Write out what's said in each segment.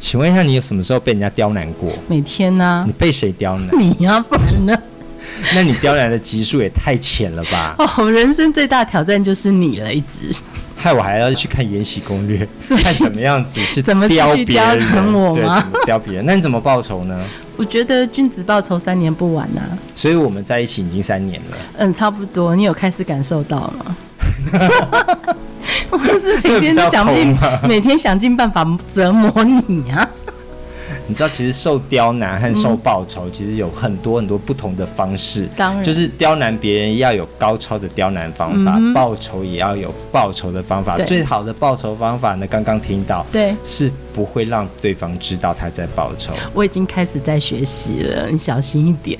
请问一下，你有什么时候被人家刁难过？每天呢、啊？你被谁刁难？你呀、啊，不然呢？那你刁难的级数也太浅了吧？哦，人生最大挑战就是你了，一直。害我还要去看《延禧攻略》，看怎么样子是怎么刁别人我吗？刁别人？那你怎么报仇呢？我觉得君子报仇三年不晚呐、啊。所以我们在一起已经三年了。嗯，差不多。你有开始感受到吗？我是每天都想尽，每天想尽办法折磨你啊！你知道，其实受刁难和受报酬，其实有很多很多不同的方式。当然，就是刁难别人要有高超的刁难方法，报酬也要有报酬的方法。最好的报酬方法呢，刚刚听到，对，是不会让对方知道他在报仇。我已经开始在学习了，你小心一点。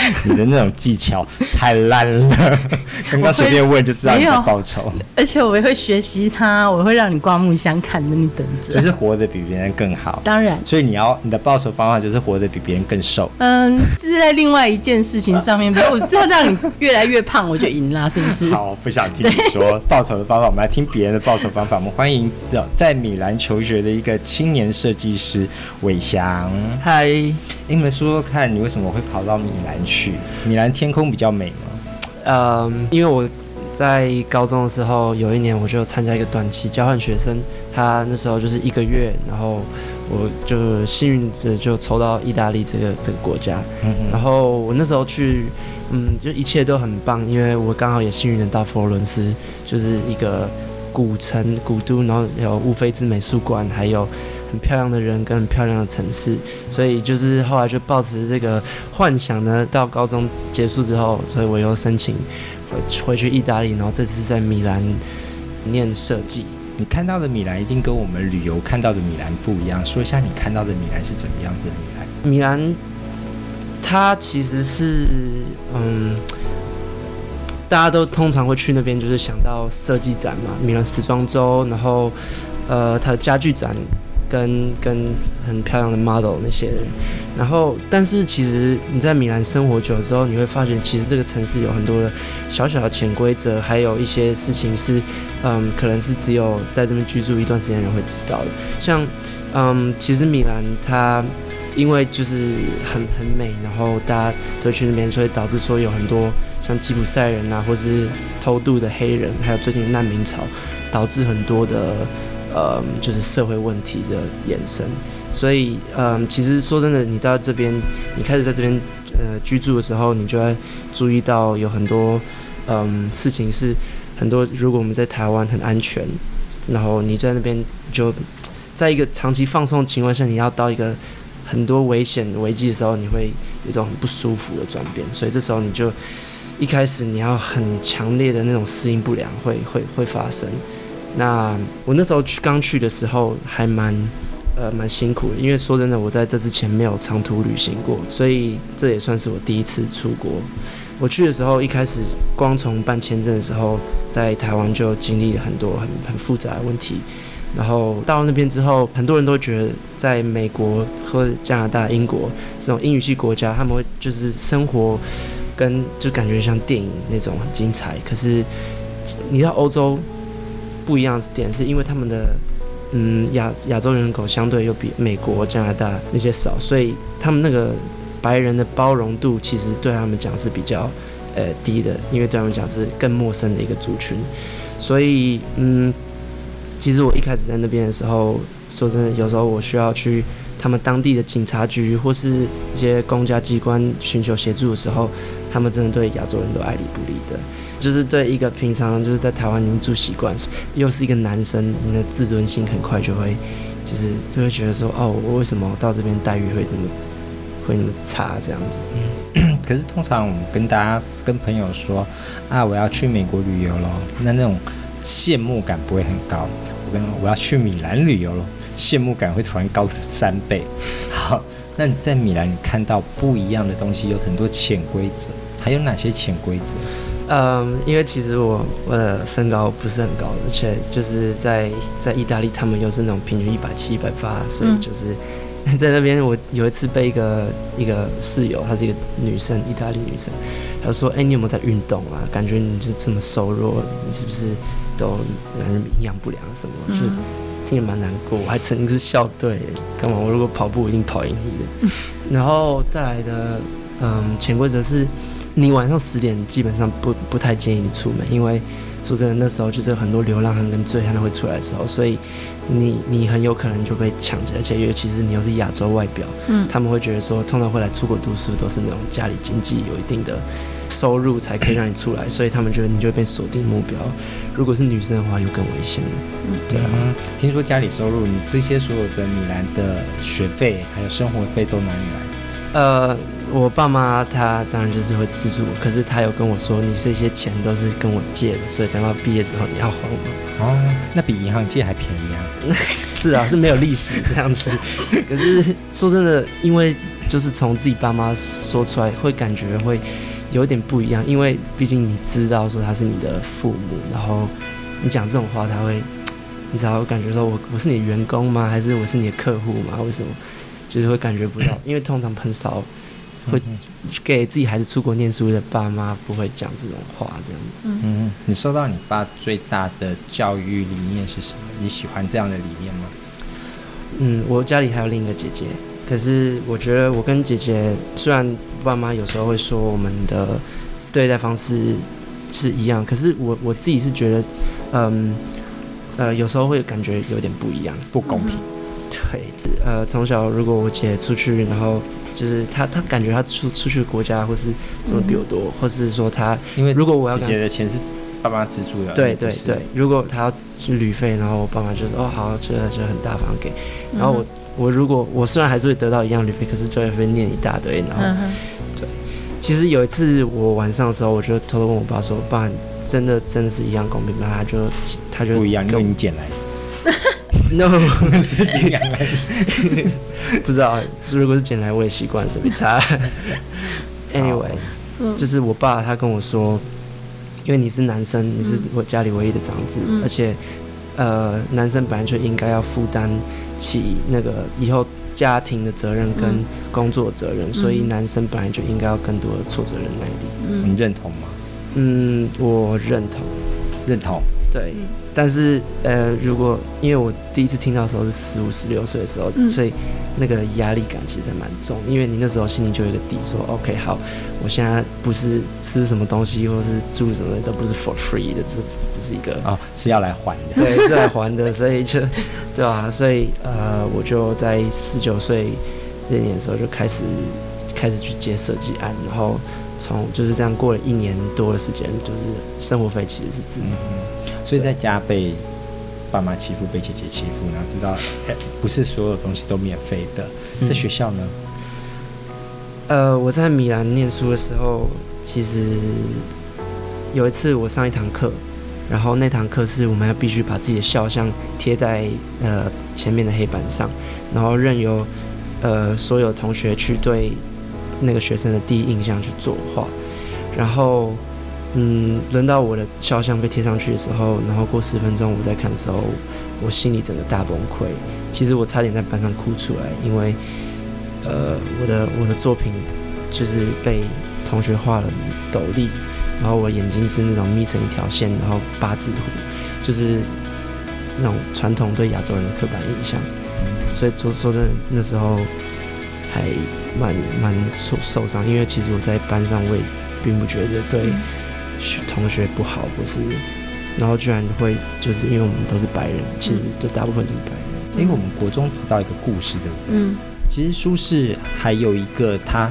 你的那种技巧太烂了，刚刚随便问就知道你在报仇。而且我也会学习他，我会让你刮目相看的，你等着。就是活得比别人更好。当然。所以你要你的报仇方法就是活得比别人更瘦。嗯，是在另外一件事情上面，比如我要让你越来越胖，我就赢了，是不是？好，不想听你说报仇的方法，我们来听别人的报仇方法。我们欢迎在米兰求学的一个青年设计师伟翔。嗨，你们说说看，你为什么会跑到米兰去？米兰天空比较美吗？嗯，因为我在高中的时候，有一年我就参加一个短期交换学生，他那时候就是一个月，然后我就幸运的就抽到意大利这个这个国家，嗯嗯，然后我那时候去，嗯，就一切都很棒，因为我刚好也幸运的到佛罗伦斯，就是一个古城古都，然后有乌菲兹美术馆，还有。很漂亮的人跟很漂亮的城市，所以就是后来就抱持这个幻想呢。到高中结束之后，所以我又申请回回去意大利，然后这次在米兰念设计。你看到的米兰一定跟我们旅游看到的米兰不一样，说一下你看到的米兰是怎么样子的米兰？米兰，它其实是嗯，大家都通常会去那边，就是想到设计展嘛，米兰时装周，然后呃，它的家具展。跟跟很漂亮的 model 那些人，然后但是其实你在米兰生活久了之后，你会发现其实这个城市有很多的小小的潜规则，还有一些事情是，嗯，可能是只有在这边居住一段时间人会知道的。像，嗯，其实米兰它因为就是很很美，然后大家都去那边，所以导致说有很多像吉普赛人啊，或是偷渡的黑人，还有最近的难民潮，导致很多的。呃，就是社会问题的延伸，所以，嗯，其实说真的，你到这边，你开始在这边呃居住的时候，你就会注意到有很多，嗯，事情是很多。如果我们在台湾很安全，然后你在那边就在一个长期放松的情况下，你要到一个很多危险危机的时候，你会有一种很不舒服的转变。所以这时候你就一开始你要很强烈的那种适应不良会会会发生。那我那时候去刚去的时候还蛮呃蛮辛苦的，因为说真的，我在这之前没有长途旅行过，所以这也算是我第一次出国。我去的时候一开始光从办签证的时候，在台湾就经历了很多很很复杂的问题，然后到那边之后，很多人都觉得在美国和加拿大、英国这种英语系国家，他们会就是生活跟就感觉像电影那种很精彩，可是你到欧洲。不一样的点是因为他们的，嗯，亚亚洲人口相对又比美国、加拿大那些少，所以他们那个白人的包容度其实对他们讲是比较，呃，低的，因为对他们讲是更陌生的一个族群，所以，嗯，其实我一开始在那边的时候，说真的，有时候我需要去他们当地的警察局或是一些公家机关寻求协助的时候，他们真的对亚洲人都爱理不理的。就是对一个平常就是在台湾已经住习惯，又是一个男生，你的自尊心很快就会，就是就会觉得说，哦，我为什么到这边待遇会那么会那么差这样子？可是通常我们跟大家跟朋友说，啊，我要去美国旅游咯，那那种羡慕感不会很高。我跟我要去米兰旅游咯，羡慕感会突然高三倍。好，那你在米兰你看到不一样的东西，有很多潜规则，还有哪些潜规则？嗯，因为其实我我的身高不是很高，而且就是在在意大利，他们又是那种平均一百七、一百八，所以就是 在那边，我有一次被一个一个室友，她是一个女生，意大利女生，她说：“哎、欸，你有没有在运动啊？感觉你就这么瘦弱，你是不是都营养不良什么？”嗯、就听着蛮难过。我还曾经是校队，干嘛？我如果跑步，我一定跑赢你的。嗯、然后再来的，嗯，潜规则是。你晚上十点基本上不不太建议你出门，因为说真的，那时候就是很多流浪汉跟醉汉会出来的时候，所以你你很有可能就被抢劫，而且尤其是你又是亚洲外表，嗯，他们会觉得说，通常会来出国读书都是那种家里经济有一定的收入才可以让你出来，所以他们觉得你就会被锁定目标。如果是女生的话，又更危险了。嗯，对啊。听说家里收入，你这些所有的米兰的学费还有生活费都哪里来？呃。我爸妈他当然就是会资助我，可是他有跟我说，你这些钱都是跟我借的，所以等到毕业之后你要还我。哦，那比银行借还便宜啊？是啊，是没有利息这样子。可是说真的，因为就是从自己爸妈说出来，会感觉会有点不一样，因为毕竟你知道说他是你的父母，然后你讲这种话，他会，你知道感觉说我我是你的员工吗？还是我是你的客户吗？为什么？就是会感觉不到，因为通常很少。会给自己孩子出国念书的爸妈不会讲这种话，这样子。嗯，你说到你爸最大的教育理念是什么？你喜欢这样的理念吗？嗯，我家里还有另一个姐姐，可是我觉得我跟姐姐虽然爸妈有时候会说我们的对待方式是一样，可是我我自己是觉得，嗯，呃，有时候会感觉有点不一样，不公平。对，呃，从小如果我姐出去，然后。就是他，他感觉他出出去国家或是什么比我多，嗯、或是说他，因为如果我要姐姐的钱是爸妈资助的，对对对，如果他要去旅费，然后我爸妈就说哦好，这就很大方给，然后我、嗯、我如果我虽然还是会得到一样旅费，可是就会念一大堆，然后、嗯、对，其实有一次我晚上的时候，我就偷偷问我爸说，爸，真的真的是一样公平吗？他就他就不一样，因为你捡来的。No，是领养来的，不知道。如果是捡来，我也习惯，是没差。Anyway，就是我爸他跟我说，因为你是男生，你是我家里唯一的长子，嗯、而且呃，男生本来就应该要负担起那个以后家庭的责任跟工作责任，嗯、所以男生本来就应该要更多的挫折忍耐力。你认同吗？嗯，我认同，认同。对，但是呃，如果因为我第一次听到的时候是十五、十六岁的时候，嗯、所以那个压力感其实还蛮重。因为你那时候心里就有一个底说，说 OK，好，我现在不是吃什么东西或是住什么的都不是 for free 的，这只，只是一个啊、哦，是要来还的，对，是来还的，所以就对吧、啊？所以呃，我就在十九岁那年的时候就开始开始去接设计案，然后从就是这样过了一年多的时间，就是生活费其实是自己。嗯所以在家被爸妈欺负，被姐姐欺负，然后知道，不是所有东西都免费的。在学校呢？呃，我在米兰念书的时候，其实有一次我上一堂课，然后那堂课是我们要必须把自己的肖像贴在呃前面的黑板上，然后任由呃所有同学去对那个学生的第一印象去作画，然后。嗯，轮到我的肖像被贴上去的时候，然后过十分钟我再看的时候，我心里整个大崩溃。其实我差点在班上哭出来，因为呃，我的我的作品就是被同学画了斗笠，然后我眼睛是那种眯成一条线，然后八字胡，就是那种传统对亚洲人的刻板印象。所以说说真的，那时候还蛮蛮受受伤，因为其实我在班上我也并不觉得对。同学不好，或是，然后居然会就是因为我们都是白人，其实就大部分都是白人。因为我们国中读到一个故事，对不对？嗯。其实苏轼还有一个他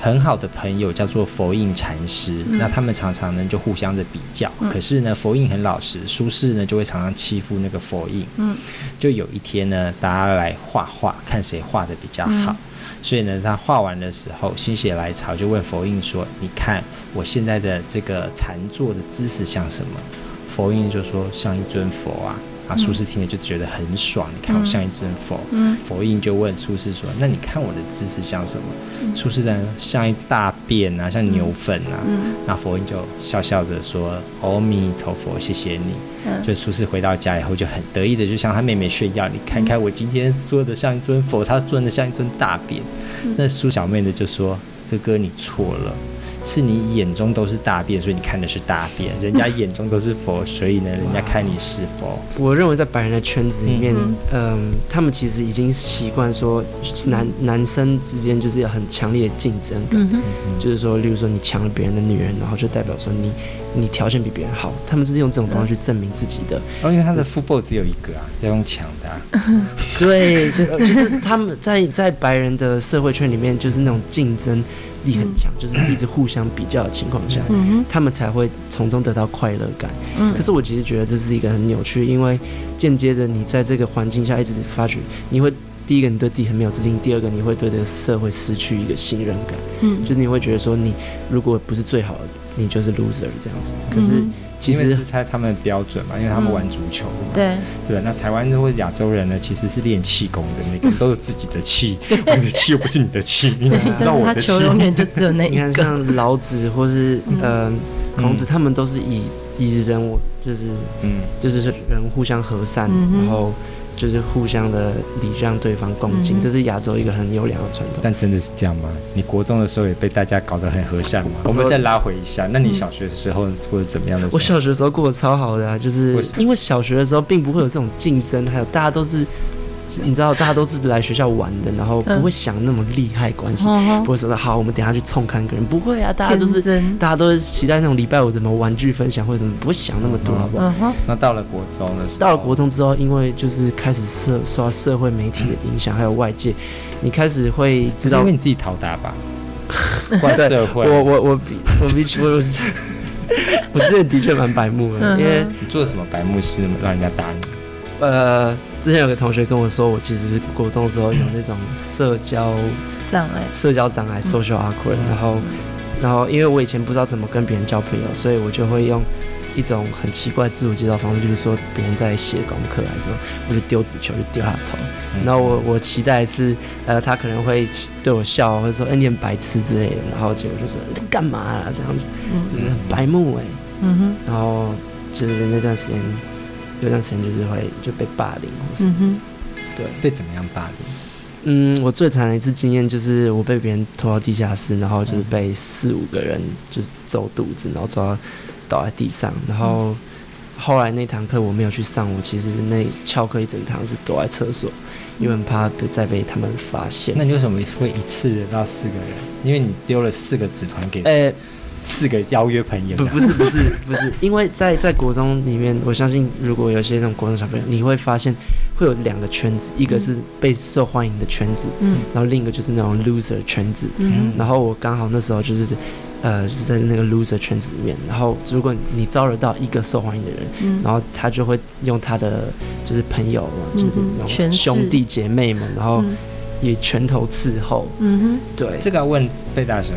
很好的朋友叫做佛印禅师，嗯、那他们常常呢就互相的比较。嗯、可是呢，佛印很老实，苏轼呢就会常常欺负那个佛印。嗯。就有一天呢，大家来画画，看谁画的比较好。嗯所以呢，他画完的时候心血来潮，就问佛印说：“你看我现在的这个禅坐的姿势像什么？”佛印就说：“像一尊佛啊。”啊，苏轼听了就觉得很爽。你看我像一尊佛，佛印就问苏轼说：“那你看我的姿势像什么？”苏轼呢，像一大便啊，像牛粪啊。那佛印就笑笑的说：“阿弥陀佛，谢谢你。”就苏轼回到家以后就很得意的就向他妹妹炫耀：“你看看我今天做的像一尊佛，他做的像一尊大便。”那苏小妹呢就说：“哥哥，你错了。”是你眼中都是大便，所以你看的是大便；人家眼中都是佛，所以呢，人家看你是佛。我认为在白人的圈子里面，嗯，嗯，他们其实已经习惯说男男生之间就是有很强烈的竞争感，嗯，就是说，例如说你抢了别人的女人，然后就代表说你你条件比别人好，他们就是用这种方式去证明自己的。哦，因为他的 football 只有一个啊，要用抢的，啊。对，对，就是他们在在白人的社会圈里面，就是那种竞争。力很强，就是一直互相比较的情况下，嗯，他们才会从中得到快乐感，嗯。可是我其实觉得这是一个很扭曲，因为间接着你在这个环境下一直发觉，你会第一个你对自己很没有自信，第二个你会对这个社会失去一个信任感，嗯，就是你会觉得说你如果不是最好的，你就是 loser 这样子。可是。嗯其实是猜他们的标准嘛，因为他们玩足球嘛。对对，那台湾或者亚洲人呢，其实是练气功的，每个人都有自己的气。你的气又不是你的气，你怎么知道我的气？他球永远就只有那一个。你看，像老子或是呃孔子，他们都是以以人我就是嗯，就是人互相和善，然后。就是互相的礼让对方恭敬，这是亚洲一个很优良的传统。但真的是这样吗？你国中的时候也被大家搞得很和善吗？我们再拉回一下，那你小学的时候过得怎么样的？我小学的时候过得超好的啊，就是因为小学的时候并不会有这种竞争，还有大家都是。你知道，大家都是来学校玩的，然后不会想那么厉害关系，嗯，不会说好，我们等下去冲看个人，不会啊，大家就是大家都是期待那种礼拜五什么玩具分享或者什么，不会想那么多，好不好？嗯、那到了国中的时候，到了国中之后，因为就是开始社受到社会媒体的影响，还有外界，你开始会知道，因为你自己讨打吧，怪社会。我我我比我比我我我之前的确蛮白目因为你做什么白目事让人家打你？呃。之前有个同学跟我说，我其实国中的时候有那种社交障碍，社交障碍 （social awkward）。然后，然后因为我以前不知道怎么跟别人交朋友，所以我就会用一种很奇怪的自我介绍方式，就是说别人在写功课还是什么，我就丢纸球，就丢他的头。然后我我期待是，呃，他可能会对我笑，或者说“哎，你很白痴”之类的。然后结果就说“干嘛啦”这样子，就是很白目哎。嗯哼。然后就是那段时间。有段时间就是会就被霸凌，或是、嗯、对被怎么样霸凌？嗯，我最惨的一次经验就是我被别人拖到地下室，然后就是被四五个人就是揍肚子，然后抓倒在地上，然后后来那堂课我没有去上，我其实那翘课一整堂是躲在厕所，因为很怕再被他们发现。那你为什么会一次惹到四个人？因为你丢了四个纸团给。欸四个邀约朋友？不，不是，不是，不是，因为在在国中里面，我相信如果有些那种国中小朋友，你会发现会有两个圈子，一个是被受欢迎的圈子，嗯，然后另一个就是那种 loser 圈子，嗯，然后我刚好那时候就是，呃，就是在那个 loser 圈子里面，然后如果你招惹到一个受欢迎的人，嗯，然后他就会用他的就是朋友嘛，就是那种兄弟姐妹们，然后以拳头伺候，嗯哼，对，这个要问贝大神。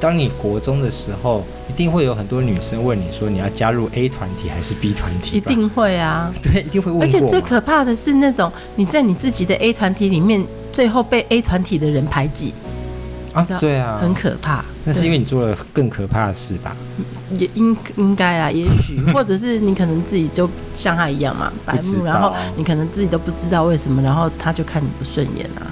当你国中的时候，一定会有很多女生问你说，你要加入 A 团体还是 B 团体？一定会啊，对，一定会问。而且最可怕的是那种你在你自己的 A 团体里面，最后被 A 团体的人排挤啊，对啊，很可怕。那是因为你做了更可怕的事吧？也应应该啦，也许 或者是你可能自己就像他一样嘛，白目，然后你可能自己都不知道为什么，然后他就看你不顺眼啊。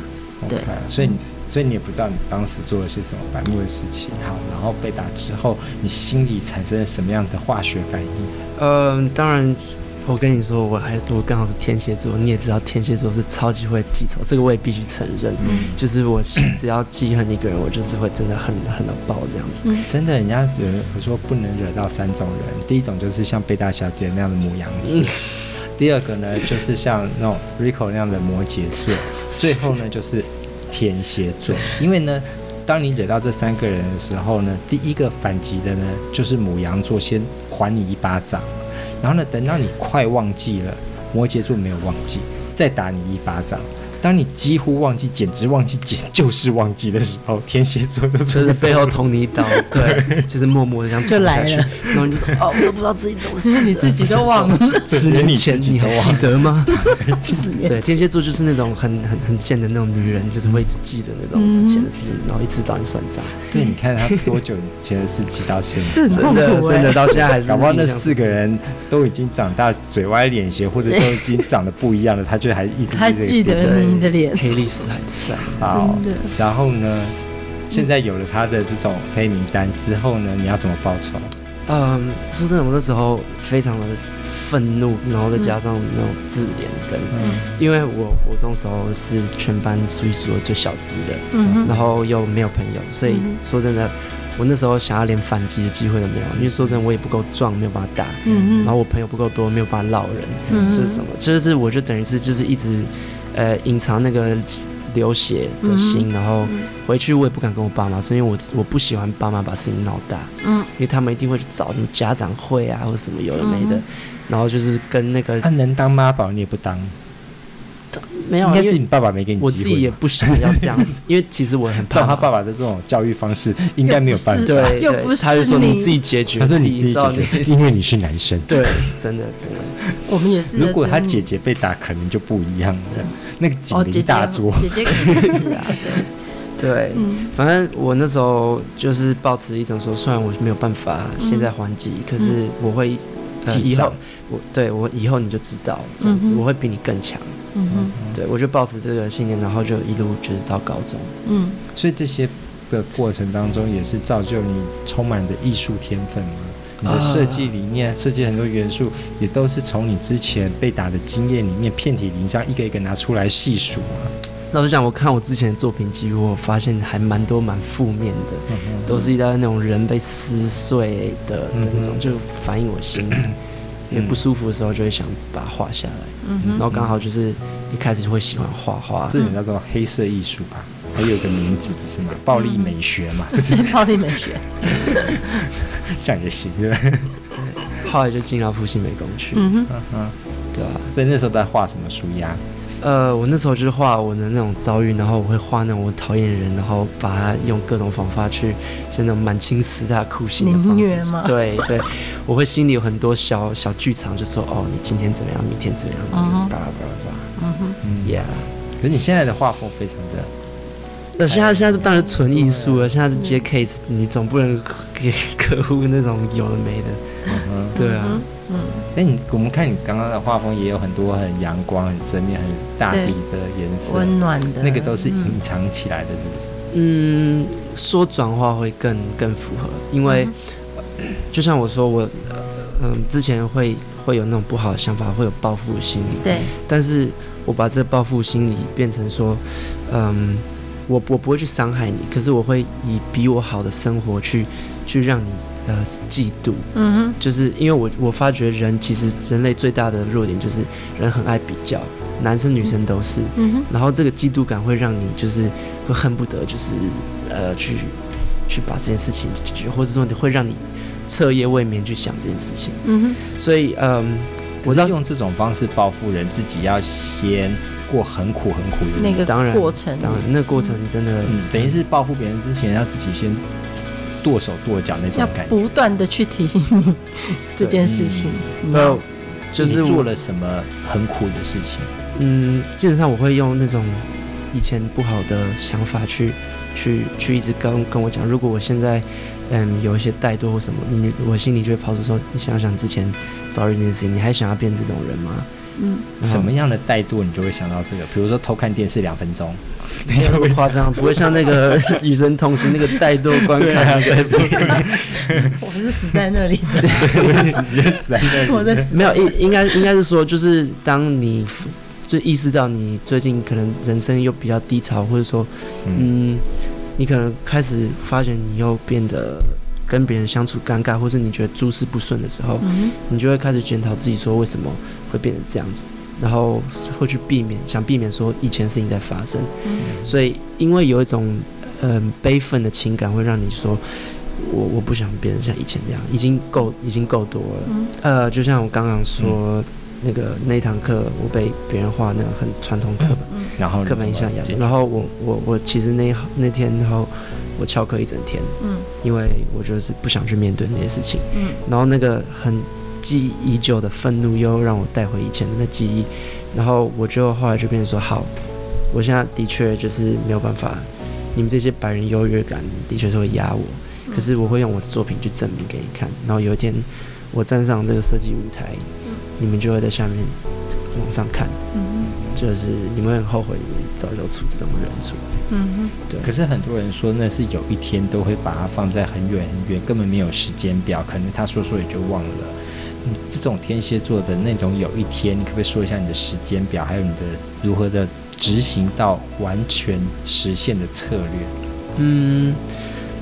对，所以你，所以你也不知道你当时做了些什么白目的事情。好，然后被打之后，你心里产生了什么样的化学反应？嗯、呃，当然，我跟你说，我还我刚好是天蝎座，你也知道天蝎座是超级会记仇，这个我也必须承认。嗯，就是我只要记恨一个人，我就是会真的恨恨到爆这样子。嗯、真的，人家有人说不能惹到三种人，第一种就是像贝大小姐那样的牡羊。嗯第二个呢，就是像那种 Rico 那样的摩羯座，最后呢就是天蝎座。因为呢，当你惹到这三个人的时候呢，第一个反击的呢就是母羊座，先还你一巴掌，然后呢，等到你快忘记了，摩羯座没有忘记，再打你一巴掌。当你几乎忘记，简直忘记简就是忘记的时候，天蝎座就就是背后捅你一刀，对，就是默默的这样就来了，然后你就说哦，我都不知道自己怎么死，你自己都忘了，十年前你还记得吗？对，天蝎座就是那种很很很贱的那种女人，就是会一直记得那种之前的事情，然后一直找你算账。对，你看他多久前的事记到现在，真的真的到现在还是。搞不好那四个人都已经长大，嘴歪脸斜，或者都已经长得不一样了，他却还一直还记得 你的脸，黑历史还是在。好，然后呢，现在有了他的这种黑名单之后呢，你要怎么报仇？嗯，说真的，我那时候非常的愤怒，然后再加上那种自怜跟，嗯、因为我我这种时候是全班数一数二最小资的，嗯、然后又没有朋友，所以说真的。我那时候想要连反击的机会都没有，因为说真的，我也不够壮，没有办法打。嗯嗯。然后我朋友不够多，没有办法烙人。嗯。是什么？就是我就等于是就是一直，呃，隐藏那个流血的心，然后回去我也不敢跟我爸妈说，因为我我不喜欢爸妈把事情闹大。嗯。因为他们一定会去找什么家长会啊，或者什么有的没的，然后就是跟那个。他能当妈宝，你也不当。没有，应该是你爸爸没给你机会。我自己也不想要这样，因为其实我很怕他爸爸的这种教育方式，应该没有办法。对，又不是他就说你自己解决，他说你自己解决，因为你是男生。对，真的真的。我们也是。如果他姐姐被打，可能就不一样了。那个警铃大桌，姐姐肯定是啊，对对。反正我那时候就是抱持一种说，虽然我没有办法现在还击，可是我会以后我对我以后你就知道这样子，我会比你更强。嗯哼，对，我就抱持这个信念，然后就一路就是到高中。嗯，所以这些的过程当中，也是造就你充满的艺术天分吗？你的设计理念，设计很多元素，也都是从你之前被打的经验里面，遍体鳞伤，一个一个拿出来细数吗？老实讲，我看我之前的作品集，我发现还蛮多蛮负面的，嗯、都是一道那种人被撕碎的的那种，嗯、就反映我心里。也不舒服的时候，就会想把它画下来。嗯，然后刚好就是一开始就会喜欢画画，这种叫做黑色艺术吧，还有一个名字不是吗？暴力美学嘛，不是暴力美学，这样也行对吧？后来就进到复兴美工去。嗯哼，嗯对吧？所以那时候在画什么书呀？呃，我那时候就是画我的那种遭遇，然后我会画那种我讨厌的人，然后把它用各种方法去，像那种满清十大酷刑的方式。吗？对对，我会心里有很多小小剧场，就说哦，你今天怎么样，明天怎么样，巴拉巴拉巴拉。嗯哼，嗯，Yeah。可是你现在的画风非常的，那现在现在是当然纯艺术了，现在是接 case，你总不能给客户那种有的没的。嗯，对啊。嗯，那你我们看你刚刚的画风也有很多很阳光、很正面、很大地的颜色，温暖的，那个都是隐藏起来的，是不是？嗯，说转化会更更符合，因为、就像我说，我嗯、呃、之前会会有那种不好的想法，会有报复心理，对，但是我把这个报复心理变成说，嗯，我我不会去伤害你，可是我会以比我好的生活去去让你。呃，嫉妒，嗯哼，就是因为我我发觉人其实人类最大的弱点就是人很爱比较，男生女生都是，嗯哼，然后这个嫉妒感会让你就是会恨不得就是呃去去把这件事情解决，或者说你会让你彻夜未眠去想这件事情，嗯哼，所以嗯，呃、我要用这种方式报复人，自己要先过很苦很苦的那个当然过程，当然那个过程真的，嗯，等于是报复别人之前要自己先。剁手剁脚那种感觉，要不断的去提醒你这件事情。没有，就是做了什么很苦的事情。嗯，基本上我会用那种以前不好的想法去去去一直跟跟我讲。如果我现在嗯有一些怠惰或什么，你我心里就会跑出说：你想想之前遭遇那件事情，你还想要变这种人吗？嗯，什么样的怠惰你就会想到这个？比如说偷看电视两分钟。没有那么夸张，不会像那个 《与神同行》那个怠惰观看。我是死在那里，我是死在那里。我在死。没有，应应该应该是说，就是当你就意识到你最近可能人生又比较低潮，或者说，嗯，你可能开始发现你又变得跟别人相处尴尬，或是你觉得诸事不顺的时候，你就会开始检讨自己，说为什么会变成这样子。然后会去避免，想避免说以前事情在发生，嗯、所以因为有一种嗯、呃、悲愤的情感，会让你说，我我不想变成像以前那样，已经够已经够多了。嗯、呃，就像我刚刚说，那个那堂课我被别人画那个很传统课本，嗯、然后课本印象压住，然后我我我其实那那天然后我翘课一整天，嗯，因为我就是不想去面对那些事情，嗯，然后那个很记忆已久的愤怒又让我带回以前的那记忆，然后我就后来就变成说好，我现在的确就是没有办法，你们这些白人优越感的确是会压我。可是我会用我的作品去证明给你看，然后有一天我站上这个设计舞台，嗯、你们就会在下面往上看，嗯、就是你们很后悔你早就出这种人出来，嗯对。可是很多人说那是有一天都会把它放在很远很远，根本没有时间表，可能他说说也就忘了。嗯、这种天蝎座的那种有一天，你可不可以说一下你的时间表，还有你的如何的执行到完全实现的策略？嗯。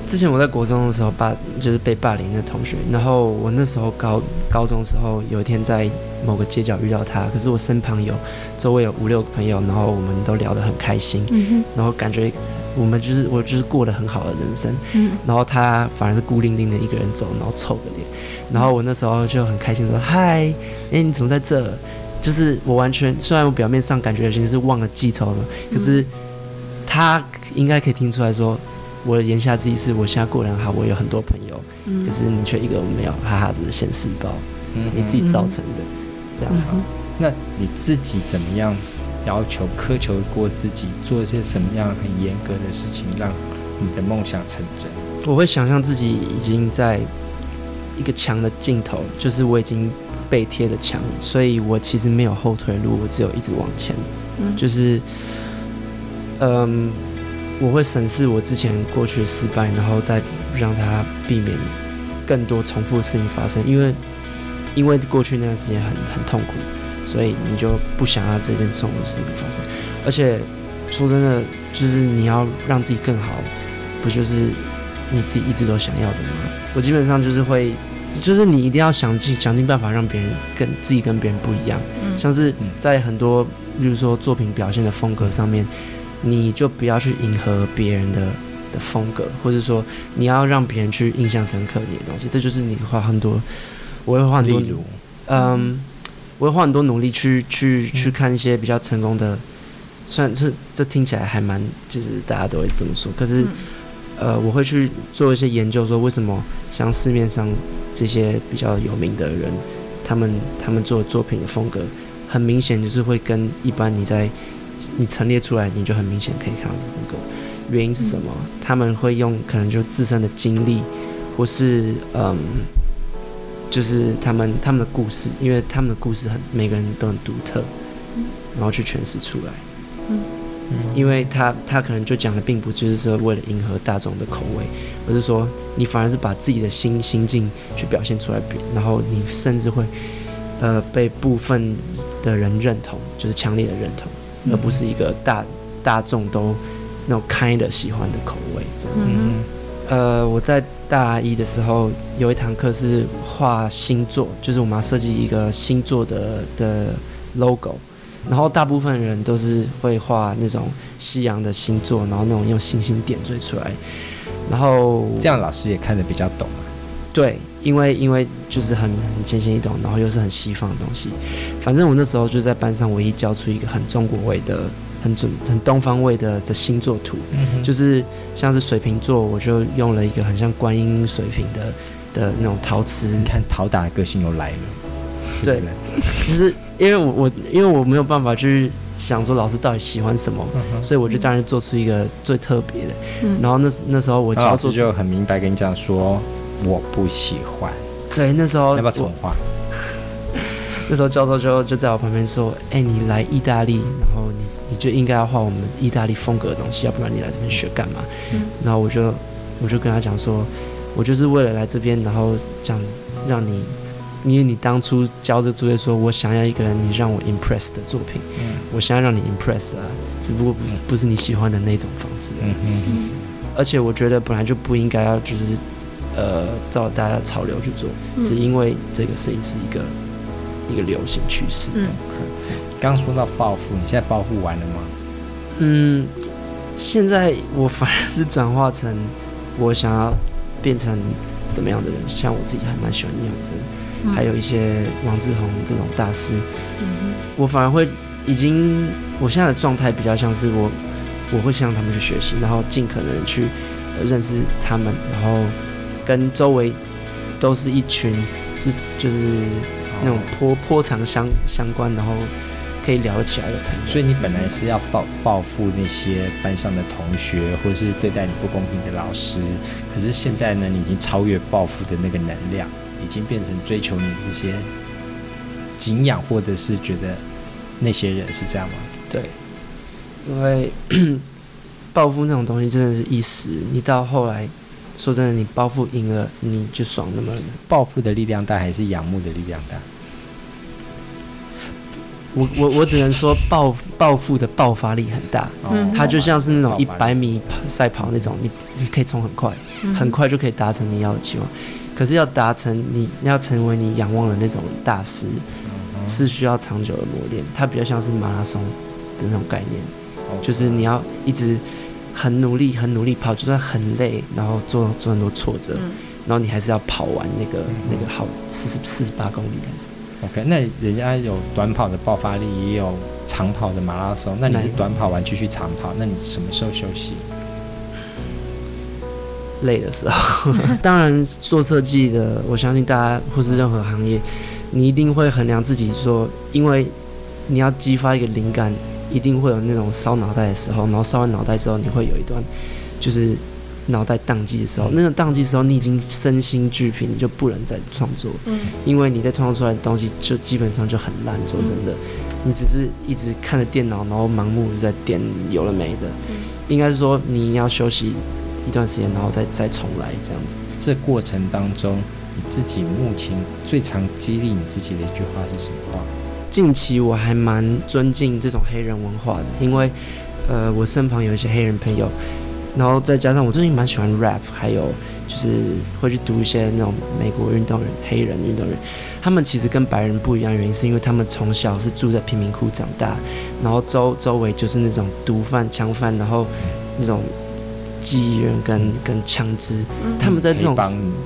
之前我在国中的时候霸就是被霸凌的同学，然后我那时候高高中的时候有一天在某个街角遇到他，可是我身旁有周围有五六个朋友，然后我们都聊得很开心，嗯、然后感觉我们就是我就是过得很好的人生，嗯、然后他反而是孤零零的一个人走，然后臭着脸，然后我那时候就很开心说嗨，哎、欸、你怎么在这？就是我完全虽然我表面上感觉其实是忘了记仇了，可是他应该可以听出来说。我的言下之意是我现在过得很好，我有很多朋友，嗯、可是你却一个没有，哈哈，只是现世报，嗯、你自己造成的，嗯、这样子。那你自己怎么样要求、苛求过自己，做一些什么样很严格的事情，让你的梦想成真？我会想象自己已经在一个墙的尽头，就是我已经被贴的墙，所以我其实没有后退路，我只有一直往前，嗯、就是，嗯。我会审视我之前过去的失败，然后再让他避免更多重复的事情发生。因为，因为过去那段时间很很痛苦，所以你就不想要这件重复的事情发生。而且，说真的，就是你要让自己更好，不就是你自己一直都想要的吗？我基本上就是会，就是你一定要想尽想尽办法让别人跟自己跟别人不一样。嗯，像是在很多，比如说作品表现的风格上面。你就不要去迎合别人的的风格，或者说你要让别人去印象深刻你的东西，这就是你花很多，我会花很多，嗯，我会花很多努力去去去看一些比较成功的，虽然这这听起来还蛮就是大家都会这么说，可是呃，我会去做一些研究，说为什么像市面上这些比较有名的人，他们他们做的作品的风格，很明显就是会跟一般你在。你陈列出来，你就很明显可以看到这风格。原因是什么？嗯、他们会用可能就自身的经历，或是嗯，就是他们他们的故事，因为他们的故事很每个人都很独特，然后去诠释出来。嗯，因为他他可能就讲的并不就是说为了迎合大众的口味，而是说你反而是把自己的心心境去表现出来，然后你甚至会呃被部分的人认同，就是强烈的认同。而不是一个大大众都那种 kind 的喜欢的口味这样子。嗯、呃，我在大一的时候有一堂课是画星座，就是我们要设计一个星座的的 logo，然后大部分人都是会画那种夕阳的星座，然后那种用星星点缀出来，然后这样老师也看得比较懂。对。因为因为就是很很浅显易懂，然后又是很西方的东西。反正我那时候就在班上唯一教出一个很中国味的、很准、很东方味的的星座图，嗯、就是像是水瓶座，我就用了一个很像观音水瓶的的那种陶瓷。你看陶打的个性又来了。对，就是因为我我因为我没有办法去想说老师到底喜欢什么，嗯、所以我就当然做出一个最特别的。嗯、然后那那时候我教授就很明白跟你讲说。我不喜欢。对，那时候要不要重画？那时候教授就就在我旁边说：“哎、欸，你来意大利，然后你你就应该要画我们意大利风格的东西，要不然你来这边学干嘛？”嗯、然后我就我就跟他讲说：“我就是为了来这边，然后讲让你，因为你当初交这作业说，我想要一个人你让我 impress 的作品，嗯、我想要让你 impress 啊，只不过不是不是你喜欢的那种方式。嗯嗯嗯。而且我觉得本来就不应该要就是。”呃，照大家潮流去做，嗯、只因为这个事情是一个一个流行趋势。嗯，刚说到报复，你现在报复完了吗？嗯，现在我反而是转化成我想要变成怎么样的人，像我自己还蛮喜欢聂永真，嗯、还有一些王志宏这种大师，嗯、我反而会已经，我现在的状态比较像是我，我会向他们去学习，然后尽可能去认识他们，然后跟周围都是一群，是就是那种颇颇长相相关，然后。可以聊起来的朋友，所以你本来是要报报复那些班上的同学，或者是对待你不公平的老师，可是现在呢，你已经超越报复的那个能量，已经变成追求你这些敬仰，或者是觉得那些人是这样吗？对，因为 报复那种东西真的是一时，你到后来说真的，你暴富赢了，你就爽那么。暴富的力量大还是仰慕的力量大？我我我只能说暴暴富的爆发力很大，嗯，它就像是那种一百米赛跑那种，你你可以冲很快，很快就可以达成你要的期望。可是要达成你要成为你仰望的那种大师，是需要长久的磨练。它比较像是马拉松的那种概念，就是你要一直很努力很努力跑，就算很累，然后做做很多挫折，然后你还是要跑完那个那个好四十四十八公里还是。OK，那人家有短跑的爆发力，也有长跑的马拉松。那你是短跑完继续长跑，那你什么时候休息？累的时候。当然，做设计的，我相信大家或是任何行业，你一定会衡量自己说，因为你要激发一个灵感，一定会有那种烧脑袋的时候。然后烧完脑袋之后，你会有一段就是。脑袋宕机的时候，那个宕机的时候，你已经身心俱疲，你就不能再创作。嗯，因为你在创作出来的东西就基本上就很烂。说真的，你只是一直看着电脑，然后盲目的在点有了没的。嗯，应该是说你一定要休息一段时间，然后再再重来这样子。这过程当中，你自己目前最常激励你自己的一句话是什么话？近期我还蛮尊敬这种黑人文化的，因为呃，我身旁有一些黑人朋友。然后再加上我最近蛮喜欢 rap，还有就是会去读一些那种美国运动员、黑人运动员，他们其实跟白人不一样，原因是因为他们从小是住在贫民窟长大，然后周周围就是那种毒贩、枪贩，然后那种记忆人跟跟枪支，他们在这种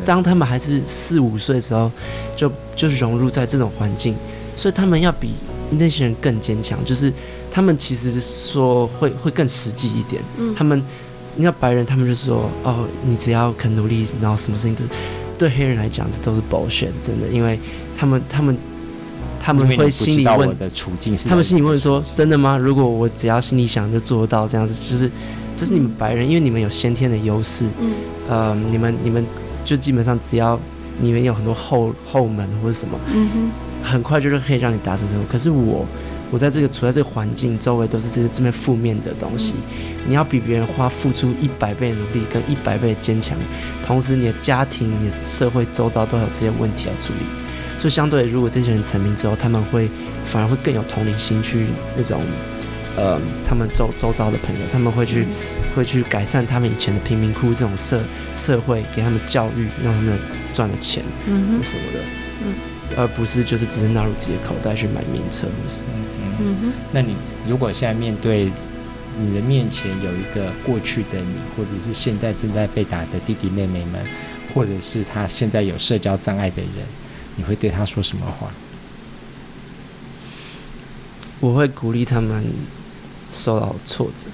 当他们还是四五岁的时候，就就融入在这种环境，所以他们要比那些人更坚强，就是他们其实说会会更实际一点，嗯他们。你看白人，他们就说：“哦，你只要肯努力，然后什么事情都对黑人来讲，这都是 bullshit，真的，因为他们，他们，他们会心里问的处境是，他们心里问说：真的吗？如果我只要心里想就做到这样子，就是这是你们白人，因为你们有先天的优势，嗯，呃，你们你们就基本上只要你们有很多后后门或者什么，嗯哼，很快就是可以让你达成成功。可是我。”我在这个处在这个环境周围都是这些这么负面的东西，你要比别人花付出一百倍的努力跟一百倍的坚强，同时你的家庭、你的社会周遭都有这些问题要处理，所以相对如果这些人成名之后，他们会反而会更有同理心去那种，呃，他们周周遭的朋友，他们会去会去改善他们以前的贫民窟这种社社会，给他们教育，让他们赚了钱，嗯什么的，嗯，而不是就是只是纳入自己的口袋去买名车，不是。嗯哼，那你如果现在面对你的面前有一个过去的你，或者是现在正在被打的弟弟妹妹们，或者是他现在有社交障碍的人，你会对他说什么话？我会鼓励他们受到挫折，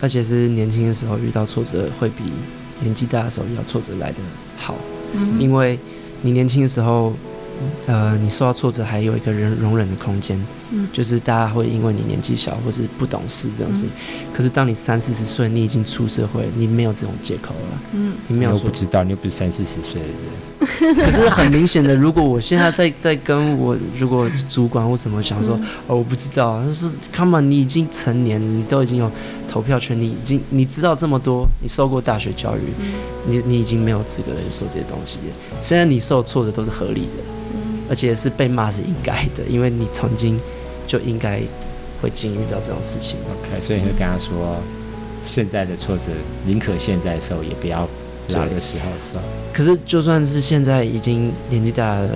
而且是年轻的时候遇到挫折，会比年纪大的时候遇到挫折来得好。嗯，因为你年轻的时候。呃，你受到挫折还有一个人容忍的空间，嗯，就是大家会因为你年纪小或是不懂事这种事情，嗯，可是当你三四十岁，你已经出社会，你没有这种借口了，嗯，你没有说我不知道，你又不是三四十岁的人。可是很明显的，如果我现在在在跟我如果主管或什么想说，嗯、哦，我不知道，就是 come on，你已经成年，你都已经有投票权，你已经你知道这么多，你受过大学教育，嗯、你你已经没有资格来说这些东西。现在你受挫折都是合理的，嗯、而且是被骂是应该的，因为你曾经就应该会经历到这种事情。OK，所以你会跟他说，现在的挫折宁可现在受，也不要。老的时候受，可是就算是现在已经年纪大了，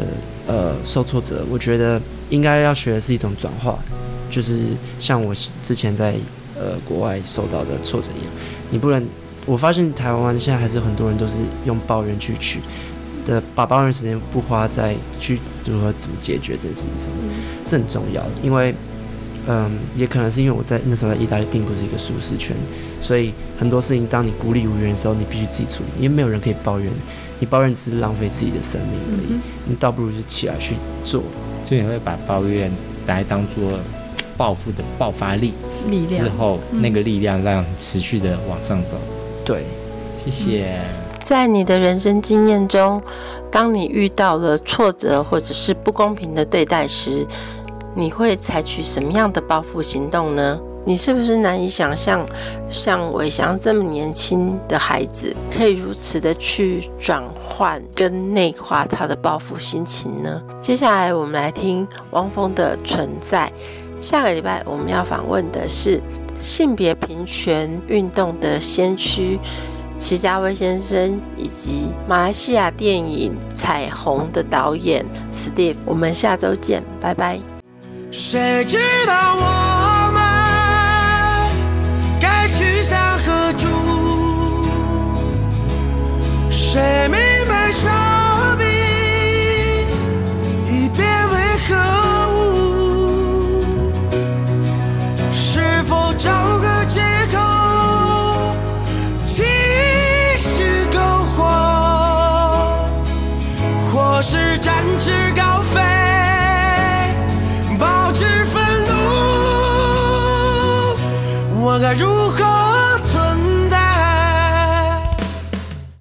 呃，受挫折，我觉得应该要学的是一种转化，就是像我之前在呃国外受到的挫折一样，你不能，我发现台湾现在还是很多人都是用抱怨去取，的把抱怨时间不花在去如何怎么解决这件事情上面，是很重要的。因为，嗯，也可能是因为我在那时候在意大利并不是一个舒适圈，所以很多事情当你孤立无援的时候，你必须自己处理，因为没有人可以抱怨，你抱怨只是浪费自己的生命而已。你倒不如就起来去做。所以你会把抱怨来当做报复的爆发力，力量之后那个力量让持续的往上走。对，谢谢。在你的人生经验中，当你遇到了挫折或者是不公平的对待时，你会采取什么样的报复行动呢？你是不是难以想象，像伟翔这么年轻的孩子，可以如此的去转换跟内化他的报复心情呢？接下来我们来听汪峰的《存在》。下个礼拜我们要访问的是性别平权运动的先驱。齐家威先生以及马来西亚电影《彩虹》的导演 Steve，我们下周见，拜拜。谁知道我们该去向何处？谁明白